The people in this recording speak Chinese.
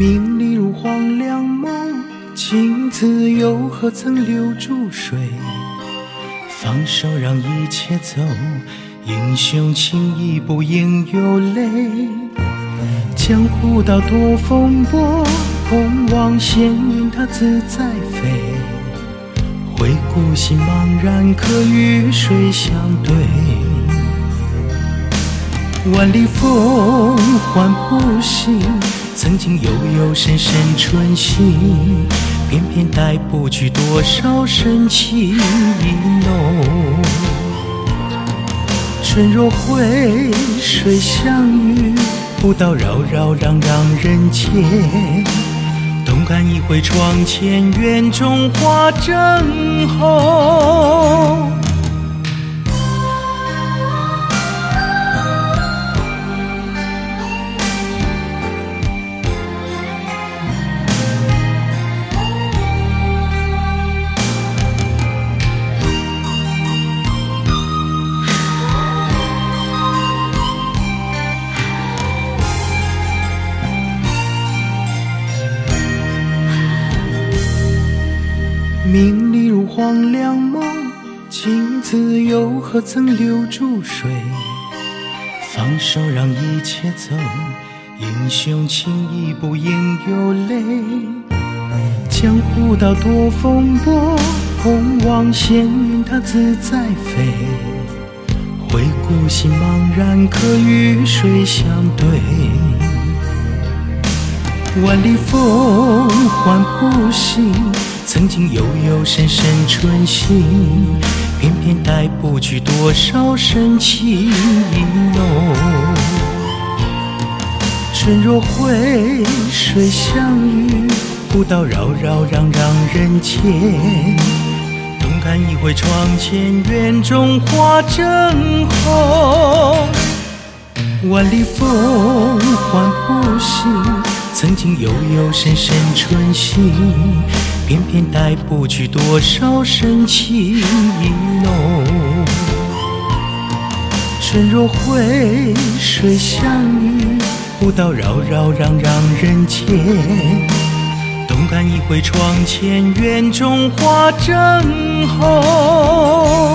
名利如黄粱梦，情字又何曾留住水？放手让一切走，英雄情义不应有泪。江湖道多风波，空望闲云它自在飞。回顾心茫然，可与谁相对？万里风唤不醒，曾经悠悠深深春心，偏偏带不去多少深情浓。春若回，水相遇，不到扰扰攘攘人间。东看一回窗前院中花正红。名利如黄粱梦，镜子又何曾留住谁？放手让一切走，英雄情义不应有泪。江湖道多风波，空望闲云它自在飞。回顾心茫然，可与谁相对？万里风唤不醒，曾经悠悠深深春心，偏偏带不去多少深情意浓。春若回，水相遇，不到扰扰攘攘人间。动感一回窗前院中花正红。万里风唤不醒，曾经幽幽深深春心，偏偏带不去多少深情意浓。春若回，水相遇，不到扰扰攘攘人间。动感一回窗前院中花正红。